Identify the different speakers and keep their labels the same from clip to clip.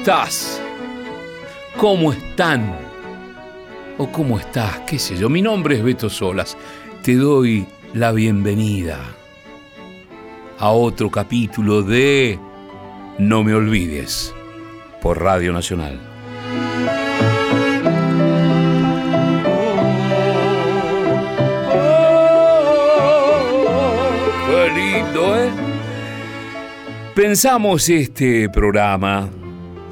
Speaker 1: ¿Cómo estás? ¿Cómo están? ¿O cómo estás? ¿Qué sé yo? Mi nombre es Beto Solas. Te doy la bienvenida a otro capítulo de No me olvides por Radio Nacional. ¿eh? Pensamos este programa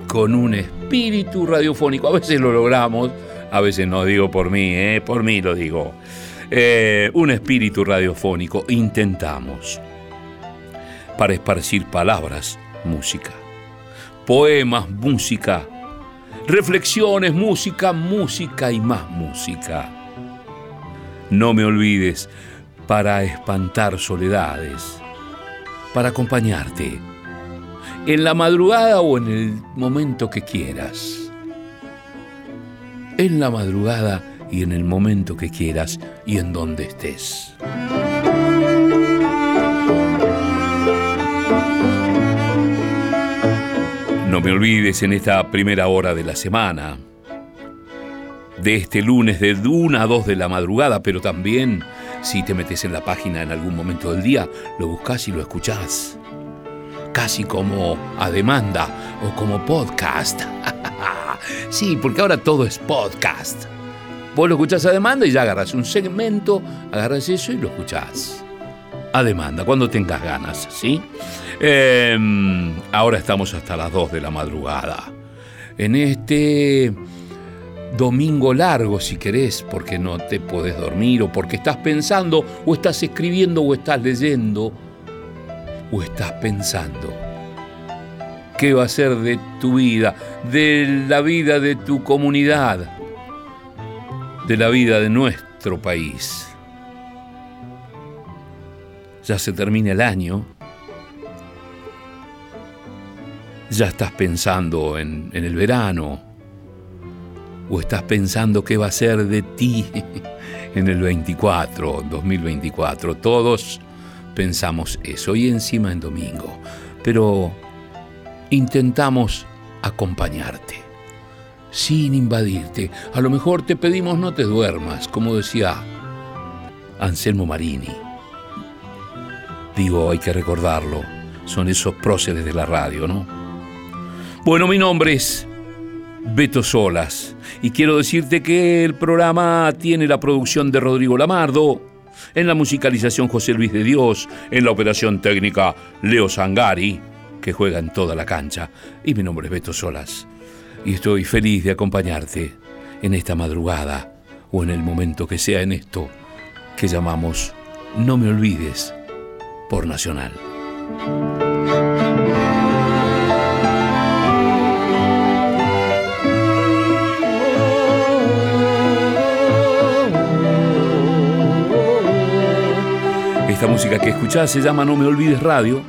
Speaker 1: con un espíritu radiofónico. A veces lo logramos, a veces no digo por mí, ¿eh? por mí lo digo. Eh, un espíritu radiofónico. Intentamos para esparcir palabras, música. Poemas, música. Reflexiones, música, música y más música. No me olvides para espantar soledades, para acompañarte en la madrugada o en el momento que quieras. En la madrugada y en el momento que quieras y en donde estés. No me olvides en esta primera hora de la semana, de este lunes de 1 a 2 de la madrugada, pero también si te metes en la página en algún momento del día, lo buscas y lo escuchás. Casi como a demanda o como podcast. sí, porque ahora todo es podcast. Vos lo escuchás a demanda y ya agarras un segmento, agarras eso y lo escuchás. A demanda, cuando tengas ganas, ¿sí? Em, ahora estamos hasta las 2 de la madrugada. En este domingo largo, si querés, porque no te podés dormir, o porque estás pensando, o estás escribiendo, o estás leyendo, o estás pensando. ¿Qué va a ser de tu vida, de la vida de tu comunidad, de la vida de nuestro país? Ya se termina el año ya estás pensando en, el verano o estás pensando qué va a ser de ti en el 24, 2024. Todos pensamos eso y encima en domingo, pero intentamos acompañarte sin invadirte. A lo mejor te pedimos no te duermas, como decía Anselmo Marini. Digo, hay que recordarlo, son esos próceres de la radio, ¿no? Bueno, mi nombre es Beto Solas y quiero decirte que el programa tiene la producción de Rodrigo Lamardo, en la musicalización José Luis de Dios, en la operación técnica Leo Sangari, que juega en toda la cancha, y mi nombre es Beto Solas y estoy feliz de acompañarte en esta madrugada o en el momento que sea en esto que llamamos No me olvides por Nacional. Esta música que escuchás se llama No me olvides radio.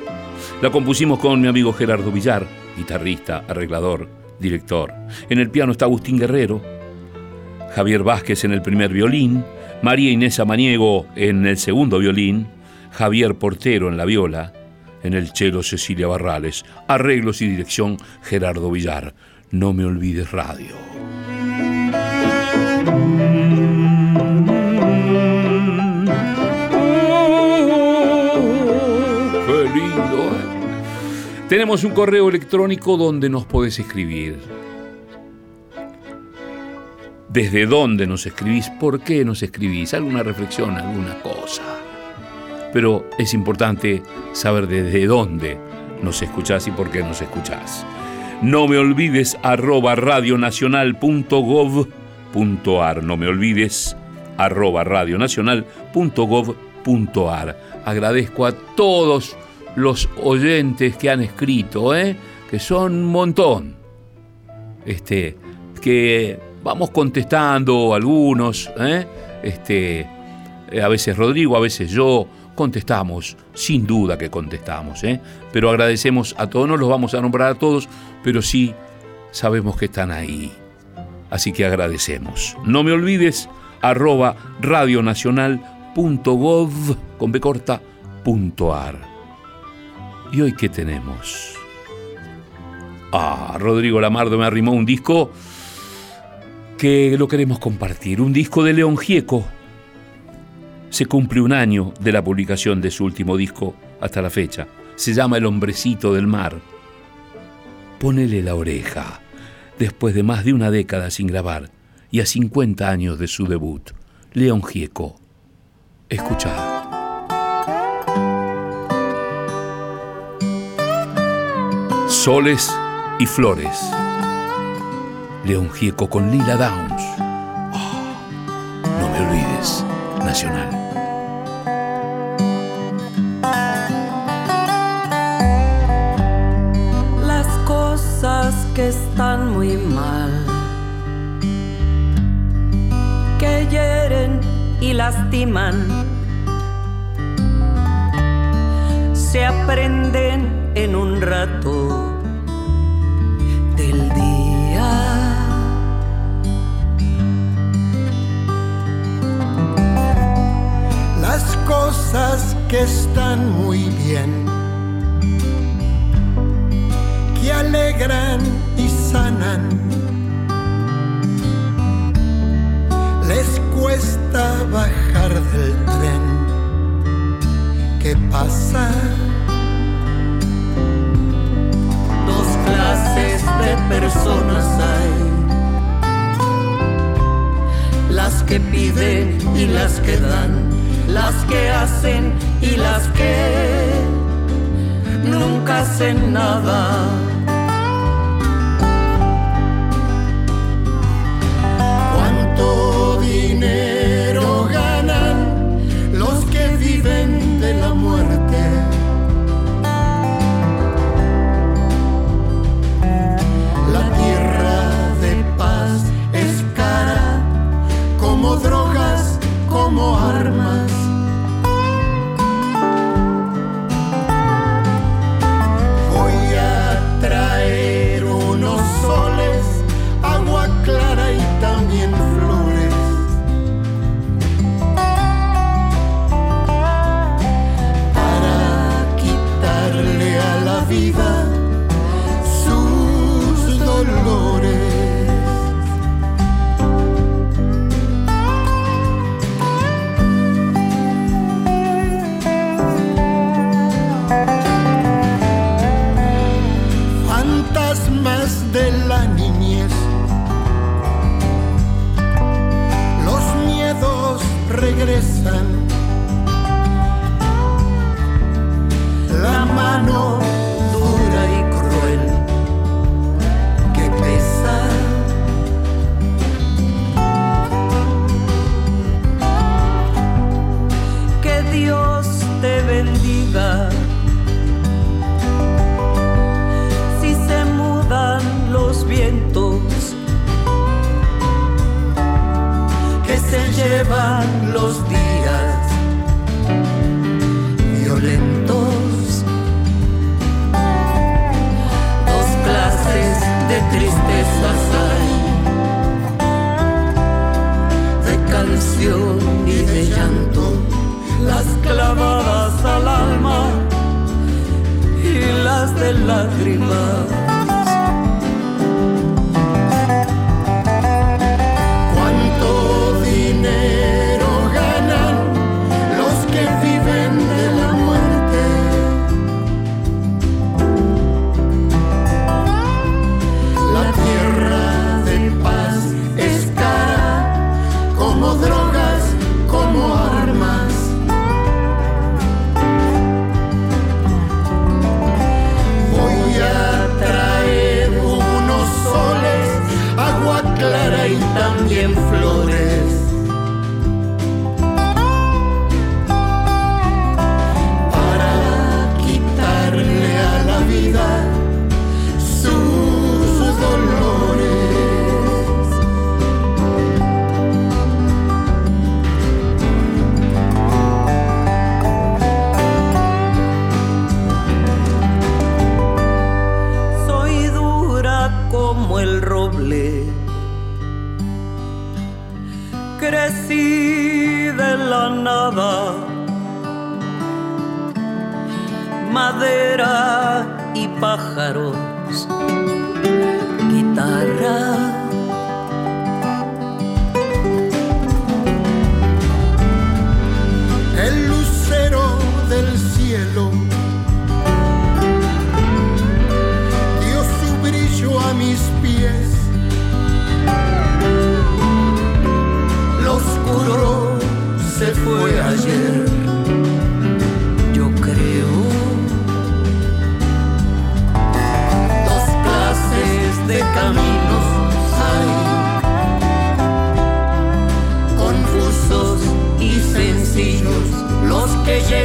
Speaker 1: La compusimos con mi amigo Gerardo Villar, guitarrista, arreglador, director. En el piano está Agustín Guerrero, Javier Vázquez en el primer violín, María Inés Amaniego en el segundo violín, Javier Portero en la viola, en el cello Cecilia Barrales, arreglos y dirección Gerardo Villar. No me olvides radio. Tenemos un correo electrónico donde nos podés escribir. ¿Desde dónde nos escribís? ¿Por qué nos escribís? ¿Alguna reflexión? ¿Alguna cosa? Pero es importante saber desde dónde nos escuchás y por qué nos escuchás. No me olvides arroba radionacional.gov.ar. No me olvides arroba radionacional.gov.ar. Agradezco a todos los oyentes que han escrito, ¿eh? que son un montón. Este, que vamos contestando algunos, ¿eh? este, a veces Rodrigo, a veces yo, contestamos, sin duda que contestamos, ¿eh? pero agradecemos a todos, no los vamos a nombrar a todos, pero sí sabemos que están ahí. Así que agradecemos. No me olvides, arroba radionacional.gov con B corta, ¿Y hoy qué tenemos? Ah, Rodrigo Lamardo me arrimó un disco que lo queremos compartir, un disco de León Gieco. Se cumple un año de la publicación de su último disco hasta la fecha. Se llama El hombrecito del mar. Ponele la oreja, después de más de una década sin grabar y a 50 años de su debut. León Gieco. Escuchad. Soles y flores. León Gieco con Lila Downs. Oh, no me olvides, Nacional.
Speaker 2: Las cosas que están muy mal, que hieren y lastiman, se aprenden en un rato
Speaker 3: cosas que están muy bien, que alegran y sanan. Les cuesta bajar del tren que pasa.
Speaker 2: Dos clases de personas hay. Las que piden y las que dan las que hacen y las que nunca hacen nada.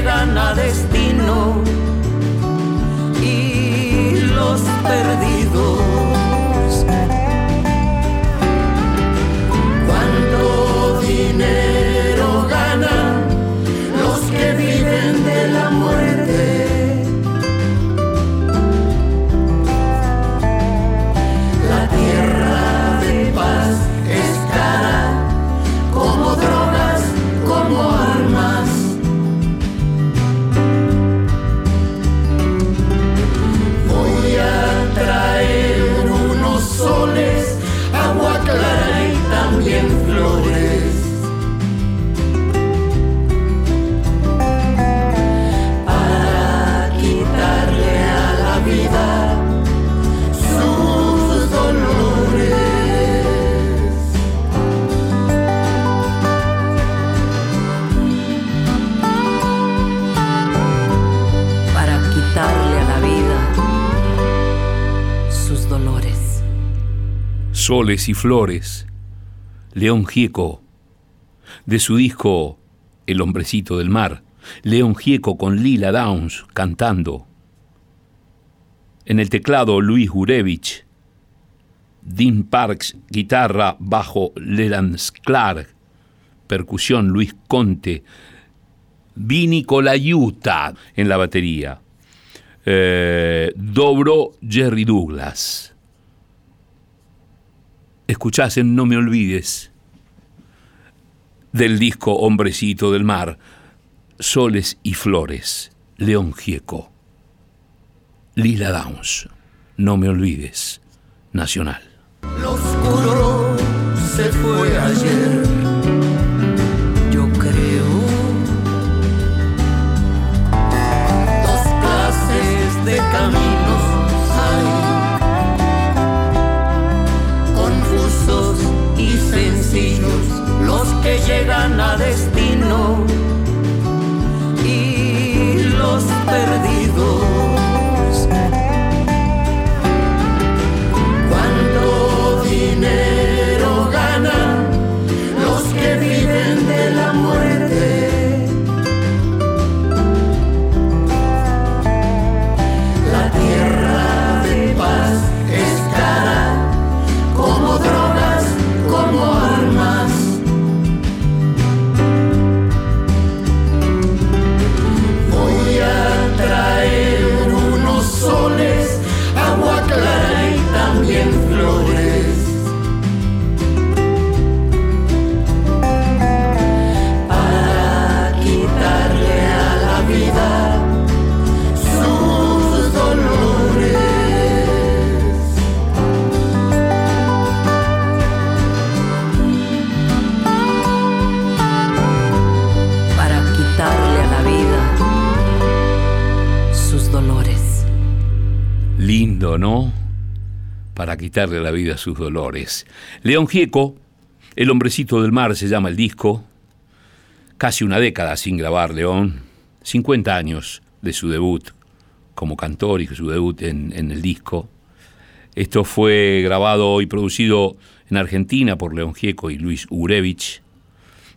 Speaker 2: Llegan a destino. Y
Speaker 3: Flores,
Speaker 1: León Gieco, de su disco El hombrecito del mar, León Gieco con Lila Downs cantando. En el teclado Luis Gurevich, Dean Parks, guitarra, bajo Leland Clark, percusión Luis Conte, Vini Colaiuta en la batería, eh, dobro Jerry Douglas. Escuchás en No Me Olvides del disco Hombrecito del Mar, Soles y Flores, León Gieco, Lila Downs, No Me Olvides, Nacional.
Speaker 3: Lo oscuro se fue ayer. Quitarle la vida
Speaker 2: a sus dolores.
Speaker 1: León Gieco, El hombrecito del mar se llama el disco. Casi una década sin grabar León. 50 años de su debut como cantor y su debut en, en el disco. Esto fue grabado y producido en Argentina por León Gieco y Luis Urevich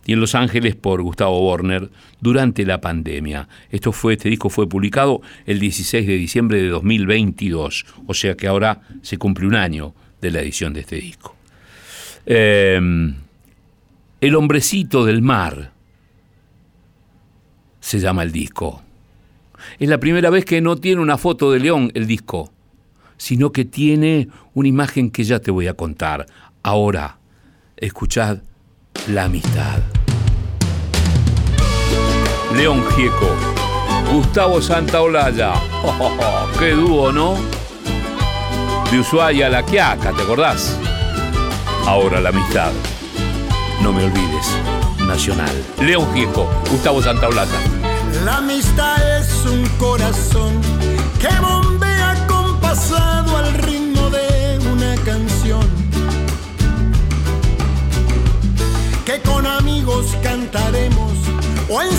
Speaker 1: y en Los Ángeles por Gustavo Borner durante la pandemia. Esto fue, este disco fue publicado el 16 de diciembre de 2022, o sea que ahora se cumple un año de la edición de este disco. Eh, el hombrecito del mar se llama el disco. Es la primera vez que no tiene una foto de León el disco, sino que tiene una imagen que ya te voy a contar. Ahora, escuchad la amistad. León Gieco, Gustavo Santaolalla. Oh, oh, ¡Qué dúo, ¿no? De Ushuaia a La Quiaca, ¿te acordás? Ahora la amistad. No me olvides, Nacional. León Gieco, Gustavo Santaolalla.
Speaker 3: La amistad es un corazón que bombea compasado al ritmo de una canción. Que con amigos cantaremos o en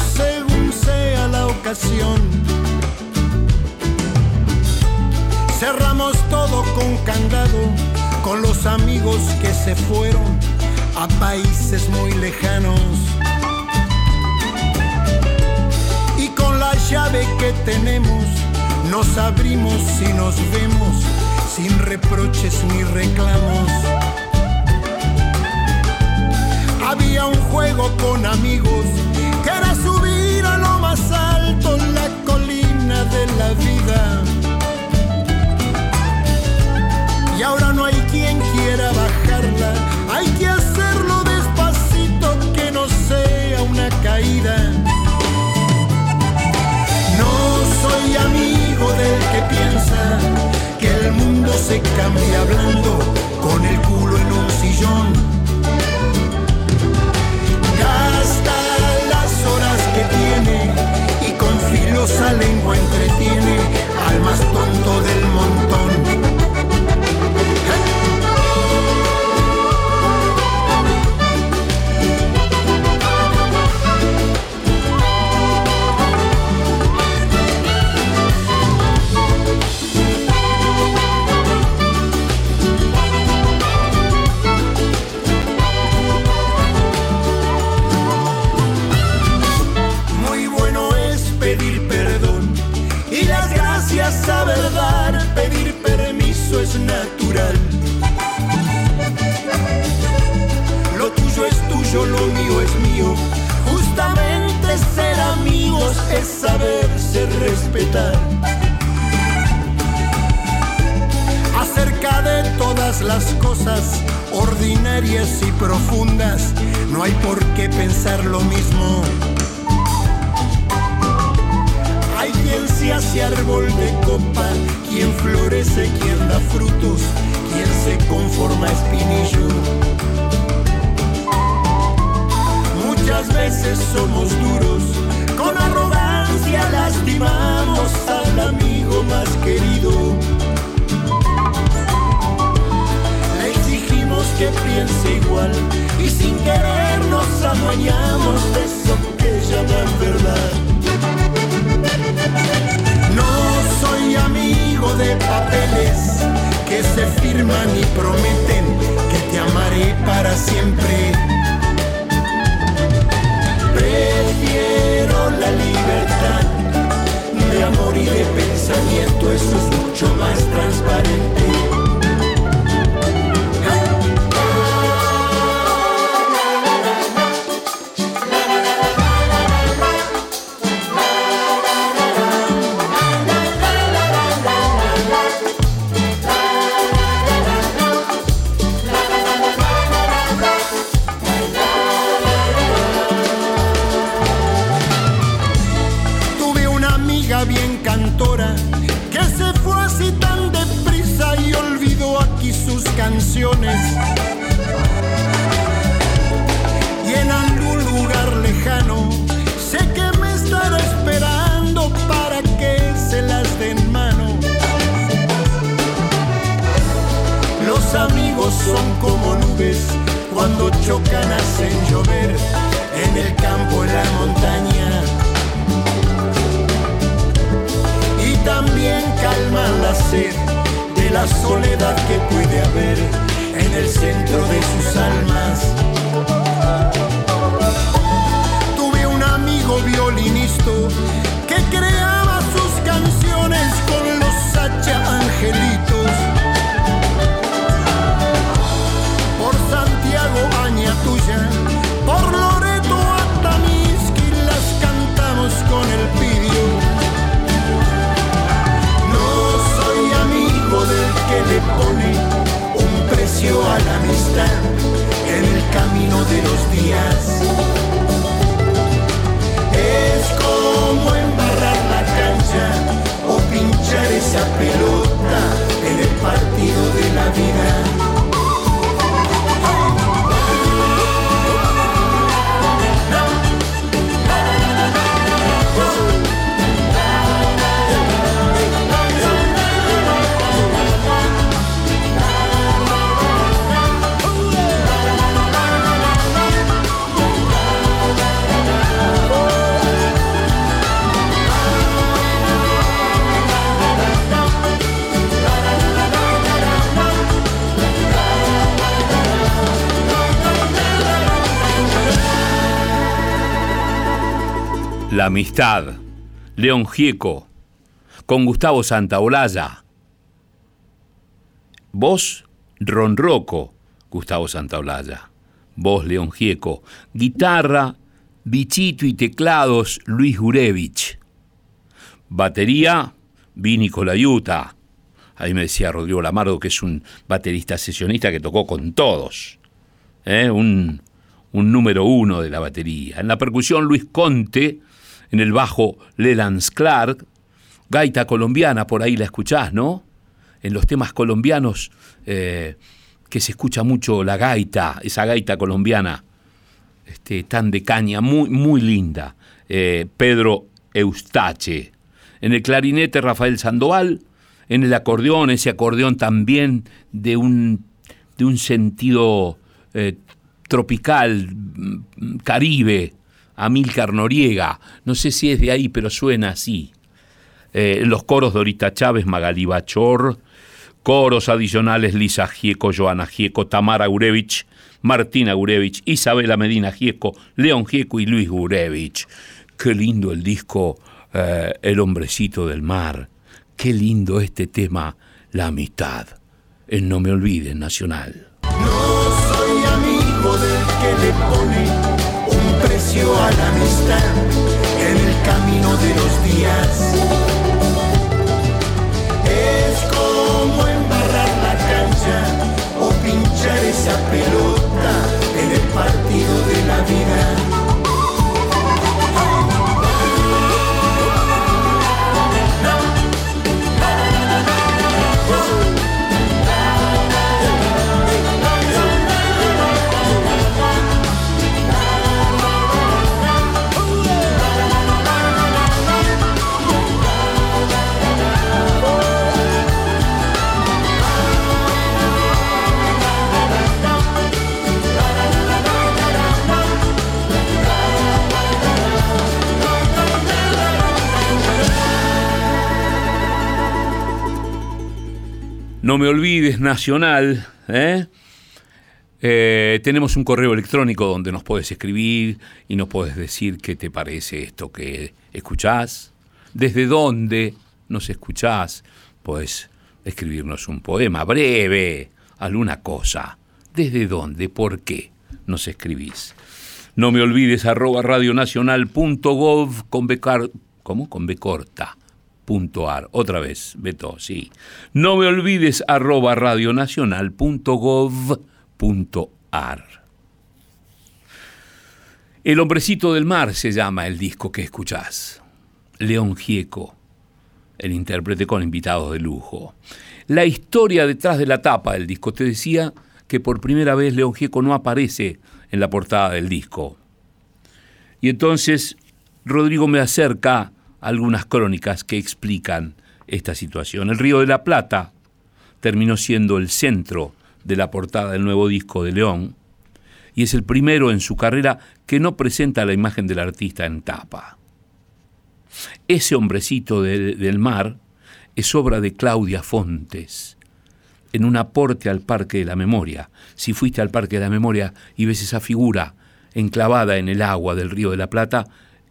Speaker 3: según sea la ocasión. Cerramos todo con candado, con los amigos que se fueron a países muy lejanos. Y con la llave que tenemos, nos abrimos y nos vemos sin reproches ni reclamos. Había un juego con amigos Quiero subir a lo más alto, la colina de la vida. mañana. Amistad.
Speaker 1: León Gieco. Con Gustavo Santaolalla. Voz Ronroco. Gustavo Santaolalla. Voz León Gieco. Guitarra, bichito y teclados Luis Gurevich. Batería, Vini Colayuta. Ahí me decía Rodrigo Lamardo que es un baterista sesionista que tocó con todos. ¿eh? Un número uno de la batería. En la percusión Luis Conte en el bajo Leland Clark, gaita colombiana, por ahí la escuchás, ¿no? En los temas colombianos eh, que se escucha mucho la gaita, esa gaita colombiana, este, tan de caña, muy, muy linda. Eh, Pedro Eustache. En el clarinete Rafael Sandoval, en el acordeón, ese acordeón también de un, de un sentido eh, tropical, mm, caribe, Amílcar Noriega, no sé si es de ahí, pero suena así. Eh, los coros Dorita Chávez, Magali Bachor, coros adicionales Lisa Gieco, Joana Gieco, Tamara Gurevich, Martina Gurevich, Isabela Medina Gieco, León Gieco y Luis Gurevich. Qué lindo el disco eh, El hombrecito del mar. Qué lindo este tema, la amistad. El No me olvides, Nacional.
Speaker 3: No soy amigo del que le pone precio a la amistad en el camino de los días. Es como embarrar la cancha o pinchar esa pelota en el partido de la vida.
Speaker 1: No me olvides, Nacional. ¿eh? Eh, tenemos un correo electrónico donde nos puedes escribir y nos puedes decir qué te parece esto que escuchás, desde dónde nos escuchás. Puedes escribirnos un poema breve, alguna cosa. ¿Desde dónde? ¿Por qué nos escribís? No me olvides arroba radionacional.gov con becar, ¿cómo? Con B corta Otra vez, Beto, sí. No me olvides arroba radionacional.gov.ar. El hombrecito del mar se llama el disco que escuchás. León Gieco, el intérprete con invitados de lujo. La historia detrás de la tapa del disco. Te decía que por primera vez León Gieco no aparece en la portada del disco. Y entonces Rodrigo me acerca algunas crónicas que explican esta situación. El Río de la Plata terminó siendo el centro de la portada del nuevo disco de León y es el primero en su carrera que no presenta la imagen del artista en tapa. Ese hombrecito del mar es obra de Claudia Fontes, en un aporte al Parque de la Memoria. Si fuiste al Parque de la Memoria y ves esa figura enclavada en el agua del Río de la Plata,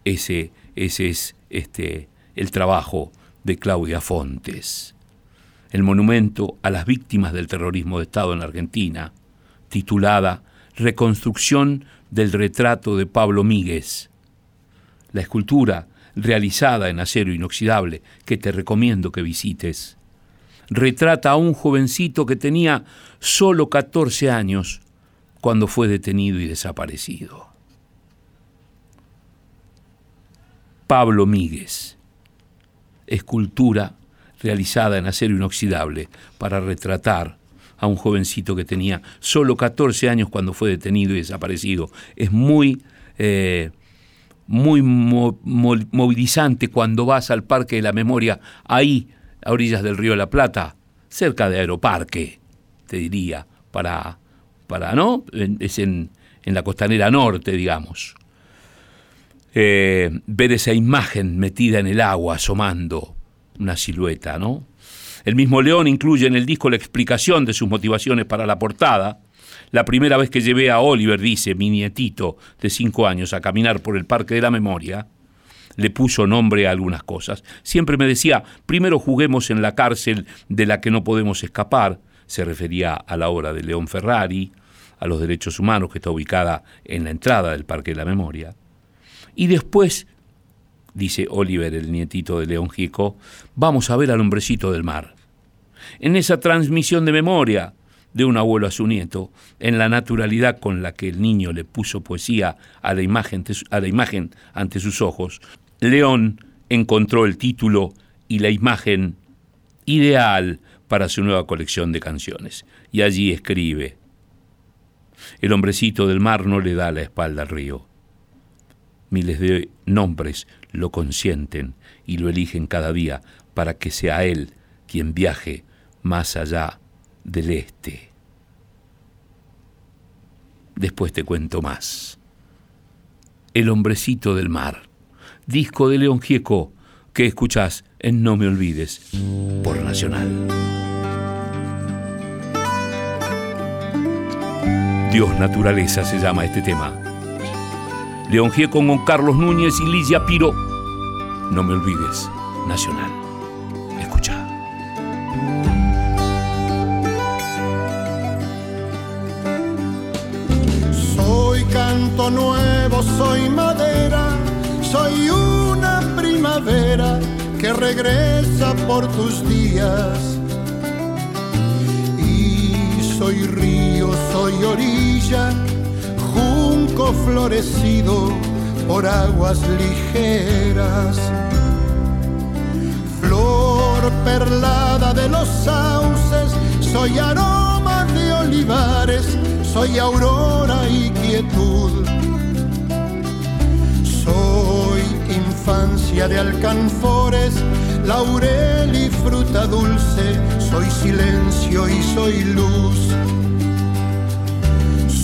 Speaker 1: ese, ese es este, el trabajo de Claudia Fontes. El monumento a las víctimas del terrorismo de Estado en Argentina, titulada Reconstrucción del retrato de Pablo Míguez. La escultura, realizada en acero inoxidable, que te recomiendo que visites, retrata a un jovencito que tenía solo 14 años cuando fue detenido y desaparecido. Pablo Míguez. Escultura realizada en acero inoxidable para retratar a un jovencito que tenía solo 14 años cuando fue detenido y desaparecido. Es muy, eh, muy movilizante cuando vas al Parque de la Memoria, ahí, a orillas del río de la Plata, cerca de Aeroparque, te diría, para, para ¿no? Es en, en la costanera norte, digamos. Eh, ver esa imagen metida en el agua, asomando una silueta, ¿no? El mismo León incluye en el disco la explicación de sus motivaciones para la portada. La primera vez que llevé a Oliver, dice, mi nietito de cinco años, a caminar por el Parque de la Memoria, le puso nombre a algunas cosas. Siempre me decía, primero juguemos en la cárcel de la que no podemos escapar. Se refería a la obra de León Ferrari, a los derechos humanos que está ubicada en la entrada del Parque de la Memoria. Y después, dice Oliver, el nietito de León Gico, vamos a ver al hombrecito del mar. En esa transmisión de memoria de un abuelo a su nieto, en la naturalidad con la que el niño le puso poesía a la imagen ante sus ojos, León encontró el título y la imagen ideal para su nueva colección de canciones. Y allí escribe, el hombrecito del mar no le da la espalda al río miles de nombres lo consienten y lo eligen cada día para que sea él quien viaje más allá del este. Después te cuento más. El hombrecito del mar, disco de León Gieco que escuchás en No Me Olvides por Nacional. Dios Naturaleza se llama este tema. León Gieco con Carlos Núñez y Lidia Piro. No me olvides, Nacional. Escucha.
Speaker 3: Soy canto nuevo, soy madera, soy una primavera que regresa por tus días. Y soy río, soy orilla junco florecido por aguas ligeras. Flor perlada de los sauces, soy aroma de olivares, soy aurora y quietud. Soy infancia de alcanfores, laurel y fruta dulce, soy silencio y soy luz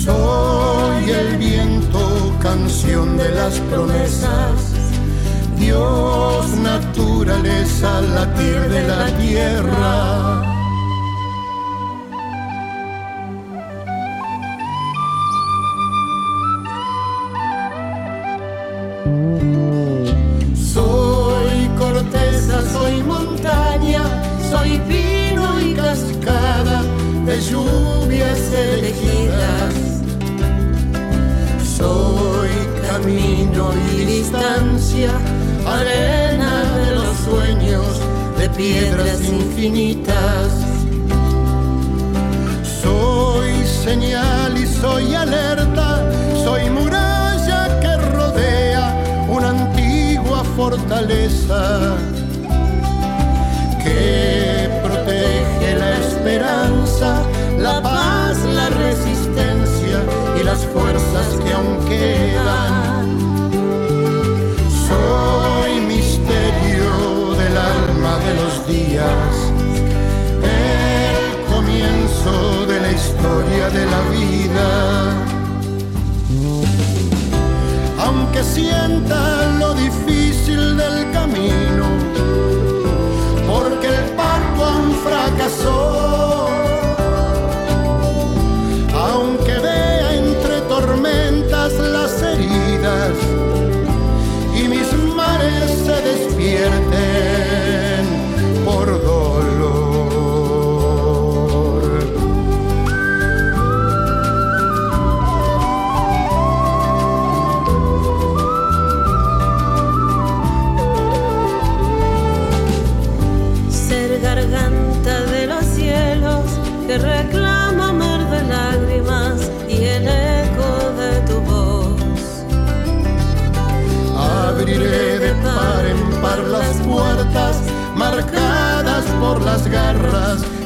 Speaker 3: soy el viento, canción de las promesas. Dios, naturaleza, latir de la tierra. Arena de los sueños, de piedras infinitas. Soy señal y soy alerta, soy muralla que rodea una antigua fortaleza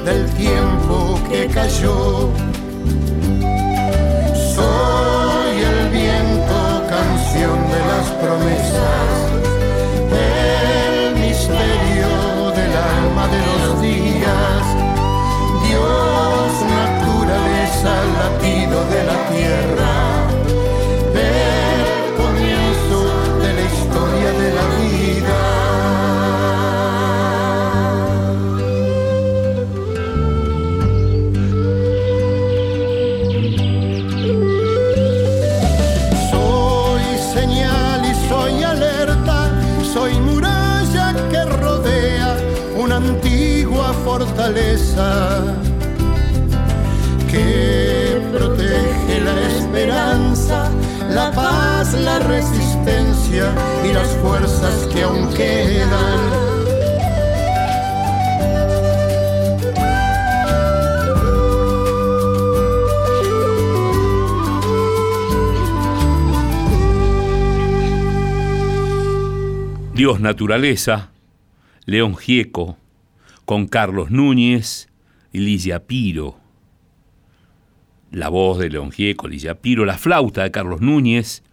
Speaker 3: del tiempo que cayó. Soy el viento, canción de las promesas, el misterio del alma de los días. Dios, naturaleza, latido de la tierra. Fortaleza que protege la esperanza, la paz, la resistencia y las fuerzas que aún quedan.
Speaker 1: Dios Naturaleza, León Gieco, con Carlos Núñez y Ligia Piro. La voz de León Gieco, Ligia Piro, la flauta de Carlos Núñez,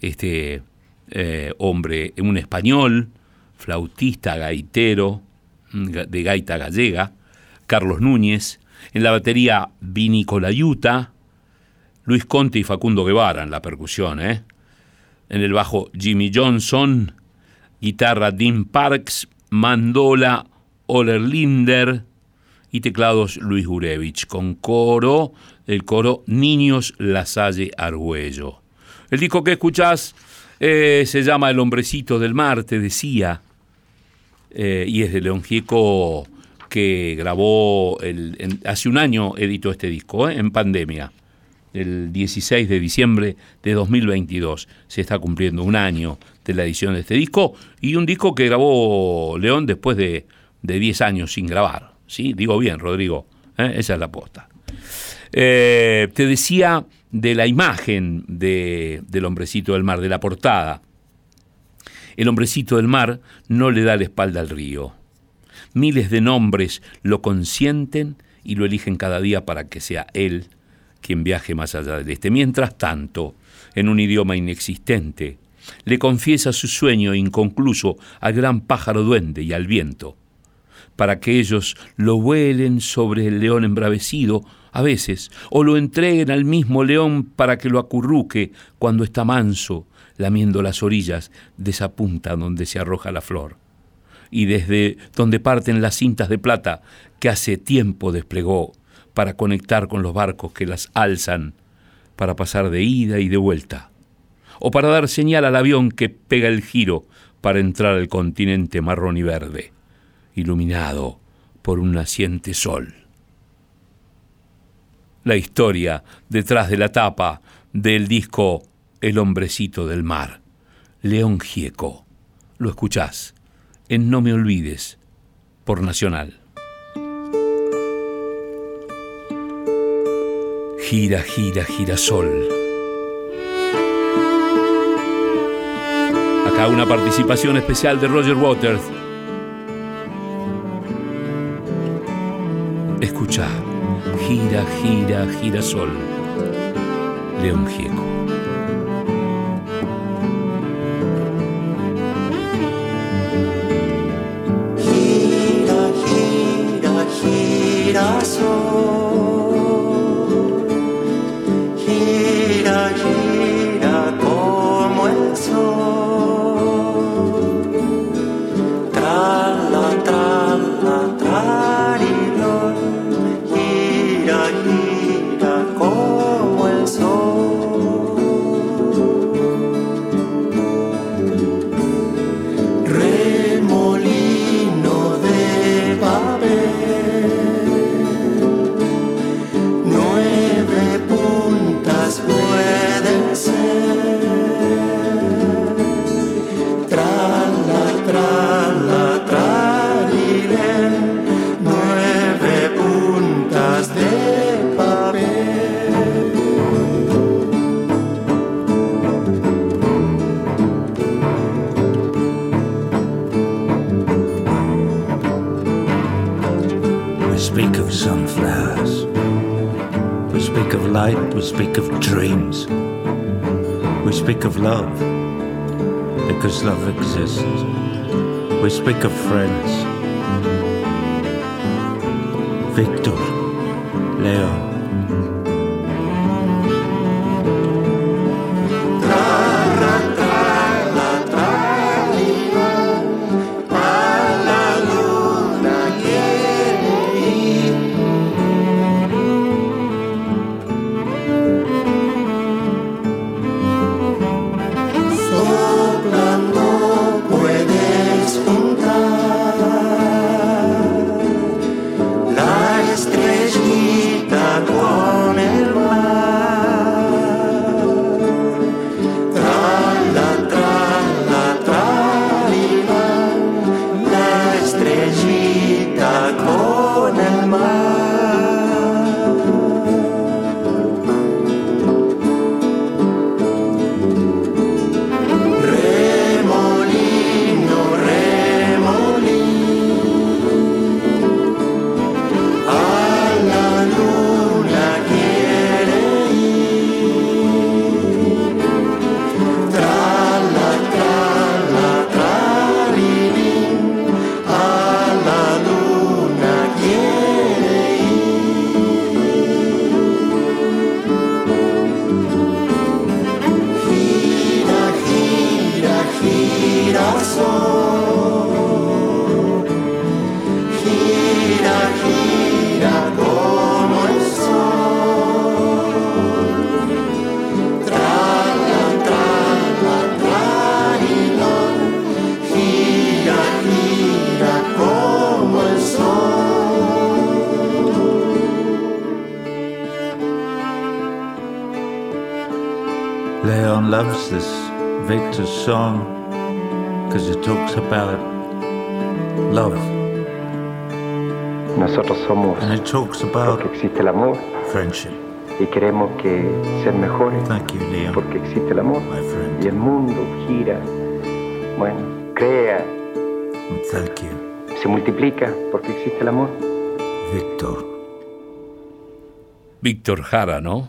Speaker 1: este eh, hombre, un español, flautista, gaitero, mm, de gaita gallega, Carlos Núñez, en la batería Vini Colayuta, Luis Conte y Facundo Guevara en la percusión, ¿eh? en el bajo Jimmy Johnson, guitarra Dean Parks, mandola Oler Linder y teclados Luis Gurevich, con coro, el coro Niños Lasalle Argüello. El disco que escuchás eh, se llama El hombrecito del mar, te decía, eh, y es de León Gieco que grabó, hace un año editó este disco, eh, en pandemia, el 16 de diciembre de 2022. Se está cumpliendo un año de la edición de este disco y un disco que grabó León después de de 10 años sin grabar. ¿sí? Digo bien, Rodrigo, ¿eh? esa es la posta. Eh, te decía de la imagen de, del hombrecito del mar, de la portada. El hombrecito del mar no le da la espalda al río. Miles de nombres lo consienten y lo eligen cada día para que sea él quien viaje más allá del este. Mientras tanto, en un idioma inexistente, le confiesa su sueño inconcluso al gran pájaro duende y al viento para que ellos lo vuelen sobre el león embravecido, a veces, o lo entreguen al mismo león para que lo acurruque cuando está manso, lamiendo las orillas de esa punta donde se arroja la flor, y desde donde parten las cintas de plata que hace tiempo desplegó para conectar con los barcos que las alzan, para pasar de ida y de vuelta, o para dar señal al avión que pega el giro para entrar al continente marrón y verde iluminado por un naciente sol. La historia detrás de la tapa del disco El hombrecito del mar, León Gieco. Lo escuchás en No me olvides, por Nacional. Gira, gira, girasol. Acá una participación especial de Roger Waters Escucha, gira, gira, girasol. León Gieco.
Speaker 2: Gira, gira, girasol.
Speaker 4: Gira, gira como el sol. Song because it talks about love.
Speaker 5: Nosotros somos
Speaker 4: and it talks about
Speaker 5: porque existe el amor.
Speaker 4: Friendship.
Speaker 5: Y queremos que ser mejores
Speaker 4: Thank you, Leon.
Speaker 5: porque existe el amor.
Speaker 4: My friend.
Speaker 5: Y el mundo gira, bueno, crea.
Speaker 4: Thank you.
Speaker 5: Se multiplica porque existe el amor.
Speaker 4: Víctor.
Speaker 1: Víctor Jara, ¿no?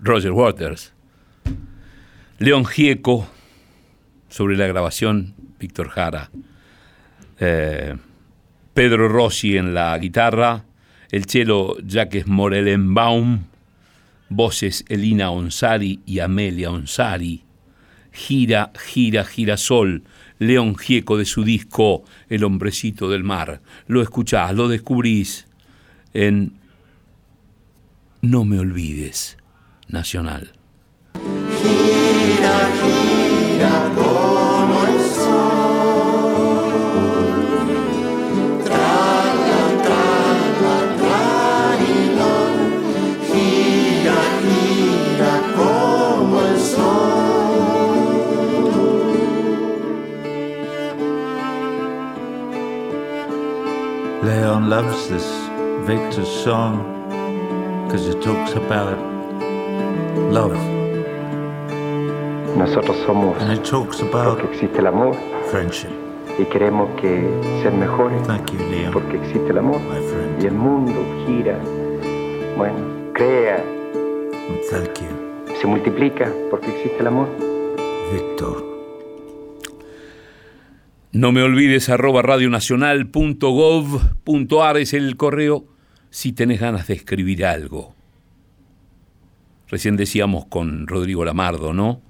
Speaker 1: Roger Waters. León Gieco, sobre la grabación, Víctor Jara. Eh, Pedro Rossi en la guitarra, el cello Jacques Morelenbaum, voces Elina Onsari y Amelia Onsari. Gira, gira, girasol, León Gieco de su disco El hombrecito del mar. Lo escuchás, lo descubrís en No me olvides, Nacional.
Speaker 3: Gira, gira,
Speaker 4: Loves this Victor's song because it talks about love.
Speaker 5: Nosotros somos
Speaker 4: and it talks about
Speaker 5: porque existe el amor.
Speaker 4: Friendship.
Speaker 5: Y queremos que ser mejores
Speaker 4: Thank you,
Speaker 5: porque existe el amor.
Speaker 4: My friend.
Speaker 5: Y el mundo gira, bueno, crea.
Speaker 4: Thank you.
Speaker 5: Se multiplica porque existe el amor.
Speaker 4: Victor.
Speaker 1: No me olvides arroba radionacional.gov.ar es el correo si tenés ganas de escribir algo. Recién decíamos con Rodrigo Lamardo, ¿no?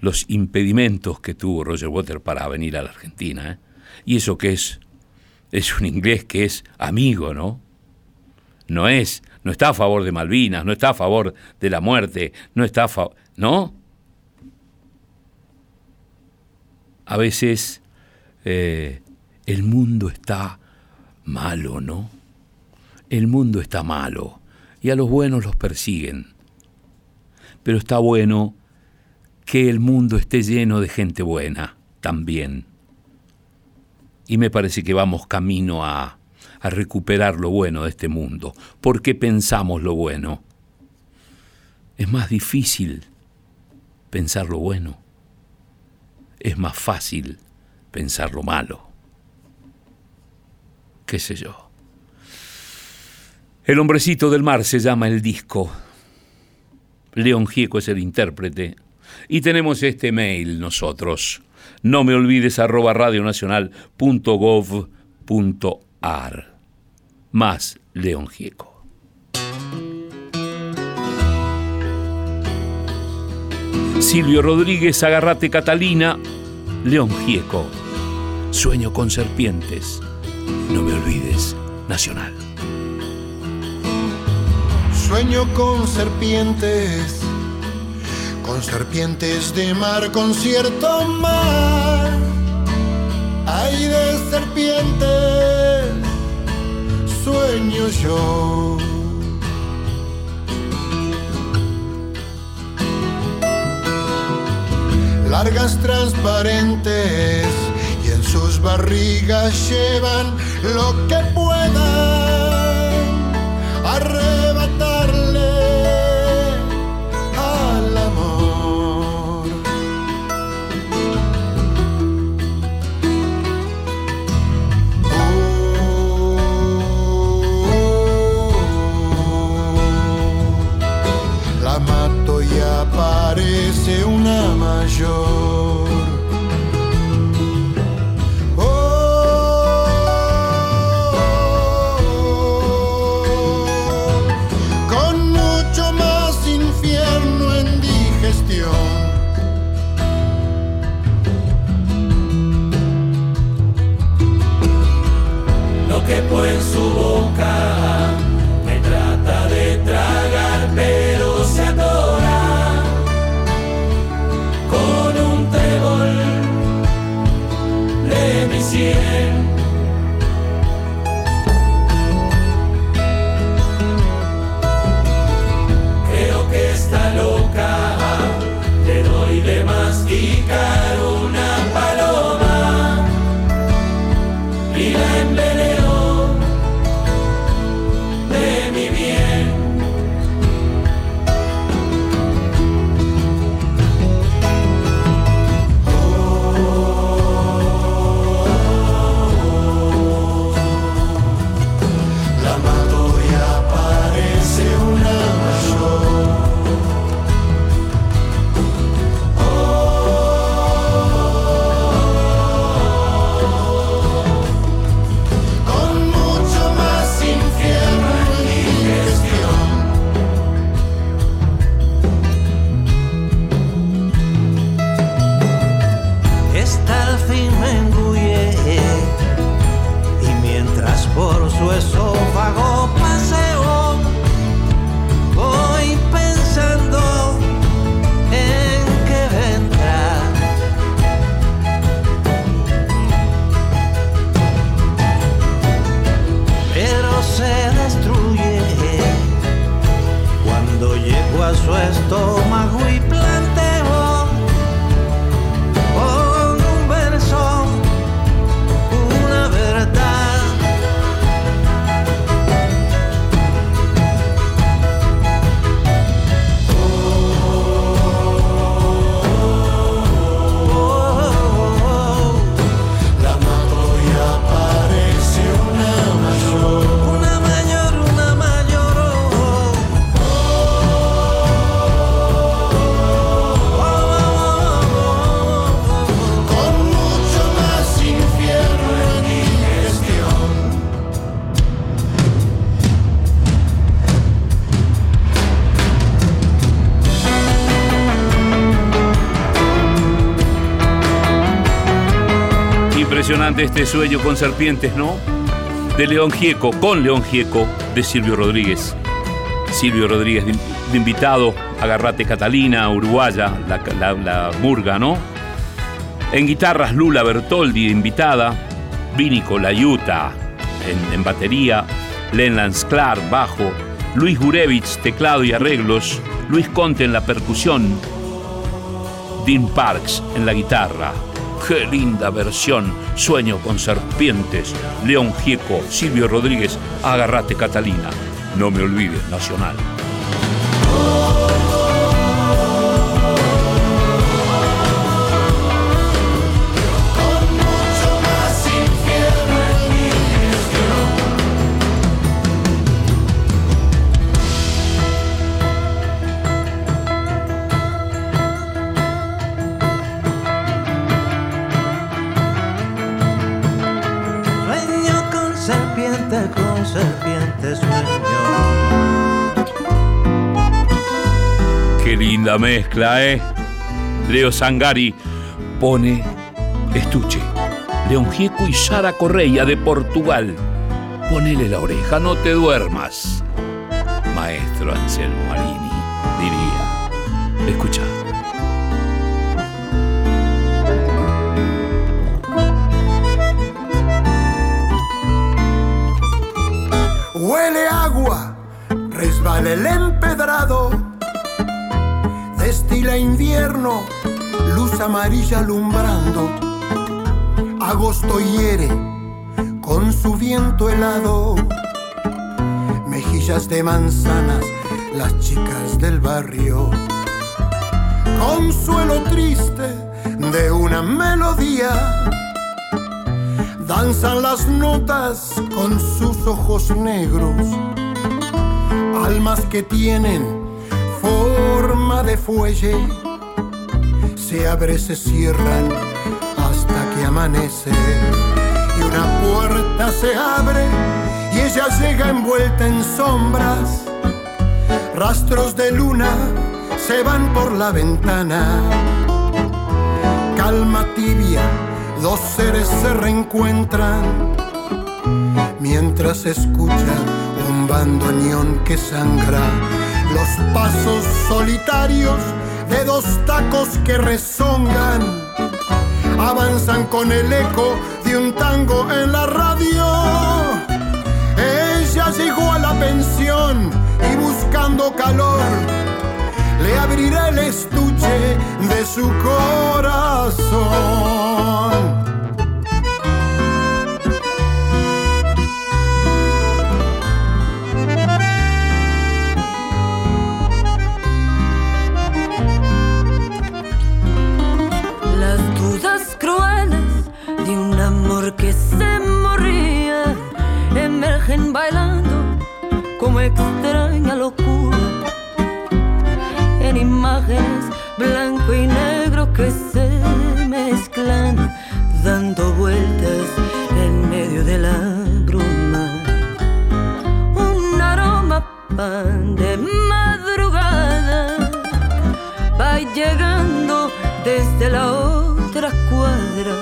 Speaker 1: Los impedimentos que tuvo Roger Water para venir a la Argentina. ¿eh? Y eso que es, es un inglés que es amigo, ¿no? No es, no está a favor de Malvinas, no está a favor de la muerte, no está a favor, ¿no? A veces eh, el mundo está malo, ¿no? El mundo está malo y a los buenos los persiguen. Pero está bueno que el mundo esté lleno de gente buena también. Y me parece que vamos camino a, a recuperar lo bueno de este mundo. ¿Por qué pensamos lo bueno? Es más difícil pensar lo bueno. Es más fácil pensar lo malo. ¿Qué sé yo? El hombrecito del mar se llama el disco. León Gieco es el intérprete. Y tenemos este mail nosotros. No me olvides arroba radionacional.gov.ar. Más León Gieco. Silvio Rodríguez, Agarrate Catalina, León Gieco. Sueño con serpientes. No me olvides, Nacional.
Speaker 3: Sueño con serpientes, con serpientes de mar, con cierto mar. Hay de serpientes, sueño yo. Largas transparentes y en sus barrigas llevan lo que puedan
Speaker 2: su
Speaker 6: estómago
Speaker 1: Impresionante este sueño con serpientes, ¿no? De León Gieco, con León Gieco, de Silvio Rodríguez. Silvio Rodríguez de, invitado, Agarrate Catalina, Uruguaya, la, la- murga, ¿no? En guitarras, Lula Bertoldi, invitada, Vinico Layuta, en, en batería, Len Clark, bajo, Luis Gurevich, teclado y arreglos, Luis Conte en la percusión, Dean Parks en la guitarra. Qué linda versión. Sueño con serpientes. León Gieco, Silvio Rodríguez, Agarrate Catalina. No me olvides, Nacional. Qué linda mezcla, ¿eh? Leo Sangari pone estuche. León Gieco y Sara Correia de Portugal. Ponele la oreja, no te duermas. Maestro Anselmo Marini, diría. Escucha.
Speaker 3: Resbala el empedrado, destila invierno, luz amarilla alumbrando. Agosto hiere con su viento helado, mejillas de manzanas, las chicas del barrio. Consuelo triste de una melodía danzan las notas con sus ojos negros, almas que tienen forma de fuelle, se abren, se cierran hasta que amanece. Y una puerta se abre y ella llega envuelta en sombras, rastros de luna se van por la ventana, calma tibia dos seres se reencuentran. Mientras escucha un bandoneón que sangra. Los pasos solitarios de dos tacos que rezongan. Avanzan con el eco de un tango en la radio. Ella llegó a la pensión y buscando calor le abriré el estuche de su corazón.
Speaker 2: Extraña locura. En imágenes blanco y negro que se mezclan dando vueltas en medio de la bruma. Un aroma pan de madrugada va llegando desde la otra cuadra.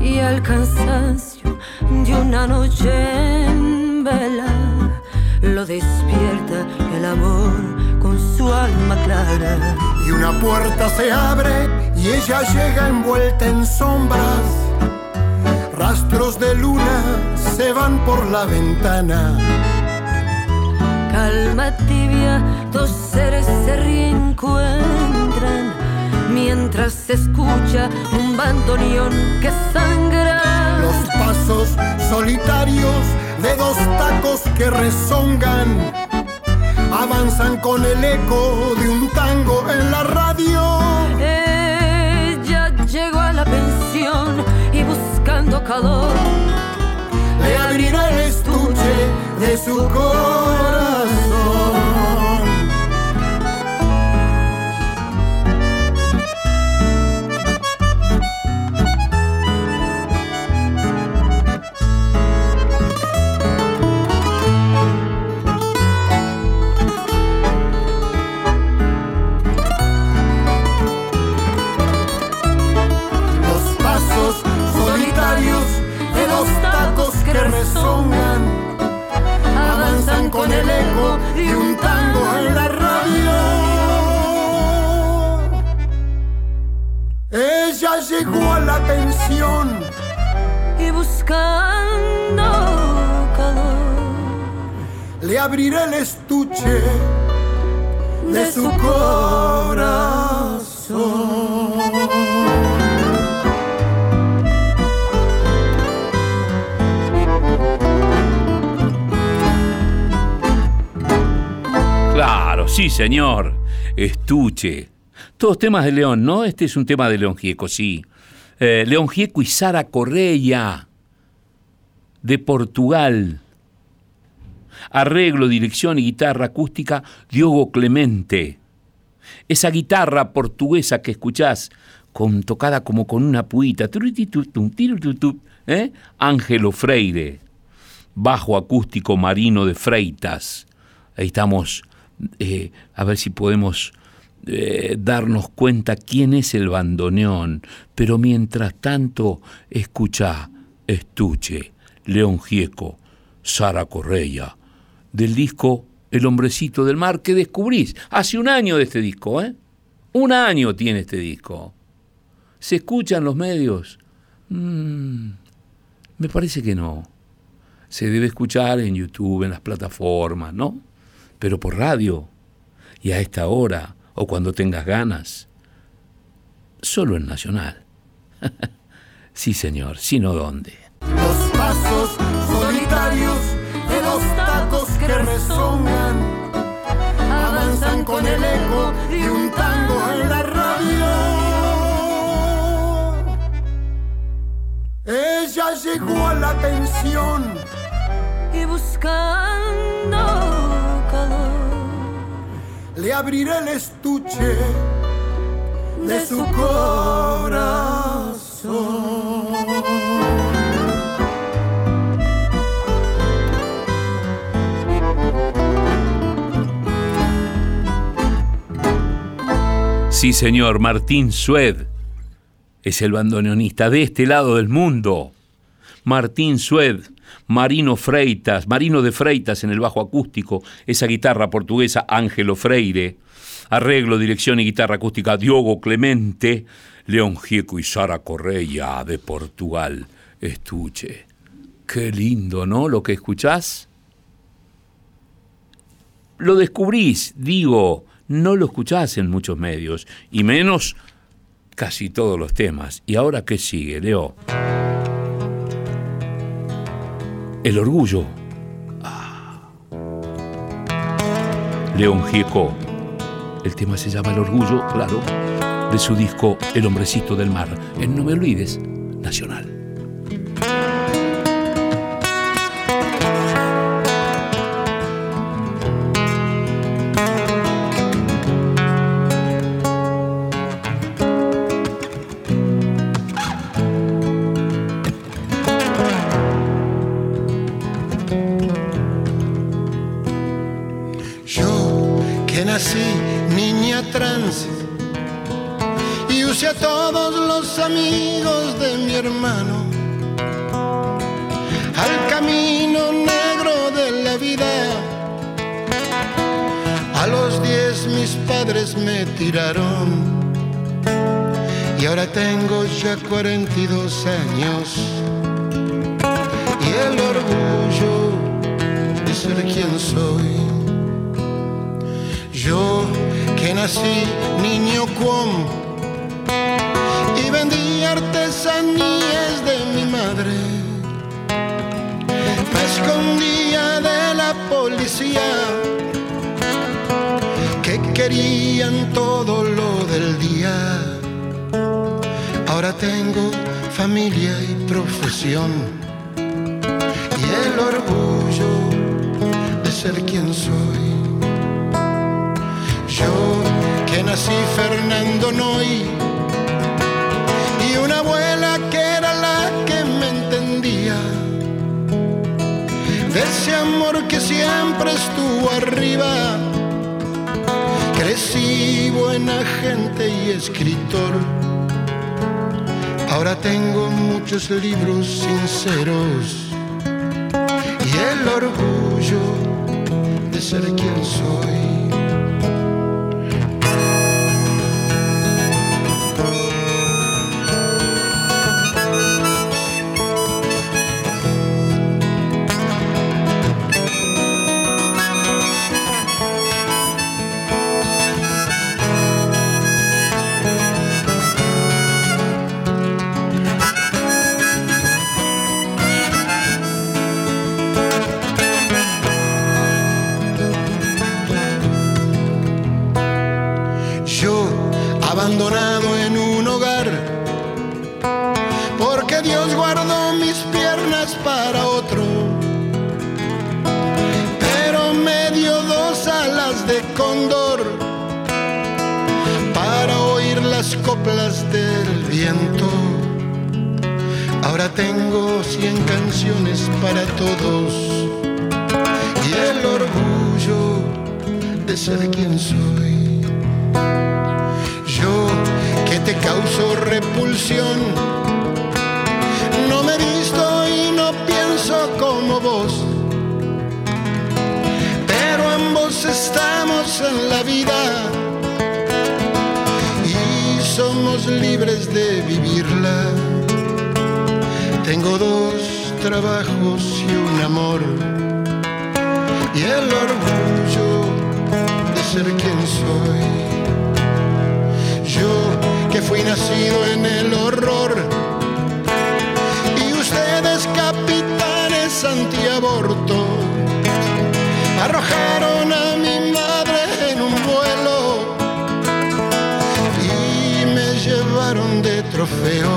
Speaker 2: Y al cansancio de una noche en vela lo despierta el amor con su alma clara.
Speaker 3: Y una puerta se abre y ella llega envuelta en sombras. Rastros de luna se van por la ventana.
Speaker 2: Calma tibia, dos seres se reencuentran mientras se escucha un bandoneón que sangra.
Speaker 3: Los pasos solitarios de dos tacos que rezongan avanzan con el eco de un tango en la radio.
Speaker 2: Ella llegó a la pensión y buscando calor
Speaker 3: le abrirá el estuche de su corazón. El estuche de su corazón.
Speaker 1: Claro, sí, señor. Estuche. Todos temas de León, ¿no? Este es un tema de León Gieco, sí. Eh, León Gieco y Sara Correia, de Portugal. Arreglo, dirección y guitarra acústica, Diogo Clemente. Esa guitarra portuguesa que escuchás, con, tocada como con una puita, ¿eh? Ángelo Freire. bajo acústico marino de Freitas. Ahí estamos, eh, a ver si podemos eh, darnos cuenta quién es el bandoneón, pero mientras tanto, escucha Estuche, León Gieco, Sara Correia, del disco El hombrecito del mar que descubrís. Hace un año de este disco, ¿eh? Un año tiene este disco. ¿Se escuchan los medios? Mm, me parece que no. Se debe escuchar en YouTube, en las plataformas, ¿no? Pero por radio. Y a esta hora, o cuando tengas ganas. Solo en Nacional. sí, señor, sino dónde.
Speaker 3: Los pasos avanzan con el eco de un tango en la radio. Ella llegó a la pensión
Speaker 7: y buscando calor
Speaker 3: le abriré el estuche de su corazón.
Speaker 1: Sí, señor, Martín Sued es el bandoneonista de este lado del mundo. Martín Sued, Marino Freitas, Marino de Freitas en el bajo acústico, esa guitarra portuguesa Ángelo Freire, arreglo, dirección y guitarra acústica Diogo Clemente, León Gieco y Sara Correia de Portugal. Estuche. Qué lindo, ¿no? Lo que escuchás. Lo descubrís, digo, no lo escuchás en muchos medios, y menos casi todos los temas. ¿Y ahora qué sigue, Leo? El orgullo. Ah. León Gieco. El tema se llama El orgullo, claro, de su disco El hombrecito del mar. En No me olvides, Nacional.
Speaker 3: Ya 42 años y el orgullo de ser quien soy. Yo que nací niño con y vendí artesanías de mi madre. Me escondía de la policía que querían todo tengo familia y profesión y el orgullo de ser quien soy. Yo que nací Fernando Noy una abuela que era la que me entendía. De ese amor que siempre estuvo arriba. Crecí buena gente y escritor. Ahora tengo muchos libros sinceros y el orgullo de ser quien soy. Trofeo.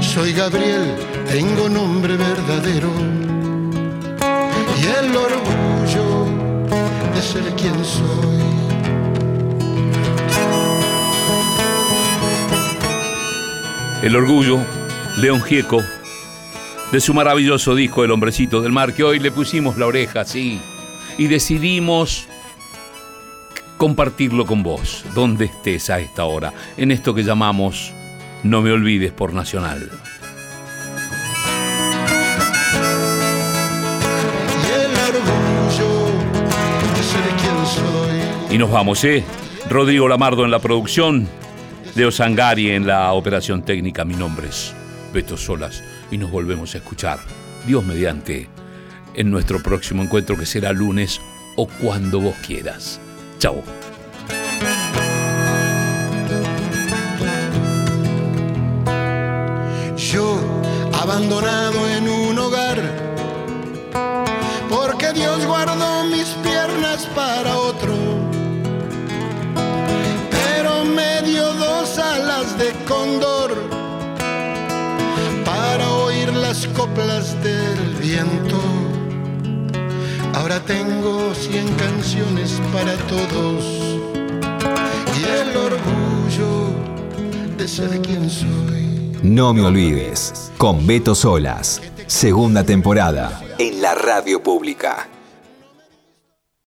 Speaker 3: Soy Gabriel, tengo nombre verdadero y el orgullo de ser quien soy.
Speaker 1: El orgullo, León Gieco, de su maravilloso disco El hombrecito del mar, que hoy le pusimos la oreja, sí, y decidimos compartirlo con vos, donde estés a esta hora, en esto que llamamos No me olvides por Nacional. Y nos vamos, ¿eh? Rodrigo Lamardo en la producción, Leo Sangari en la operación técnica. Mi nombre es Beto Solas y nos volvemos a escuchar, Dios mediante, en nuestro próximo encuentro que será lunes o cuando vos quieras. Chao.
Speaker 3: Yo abandonado en un hogar, porque Dios guardó mis piernas para otro, pero me dio dos alas de cóndor para oír las coplas del viento. Ahora tengo cien canciones para todos y el orgullo de ser quien soy.
Speaker 8: No me olvides, con Beto Solas, segunda temporada, en la radio pública.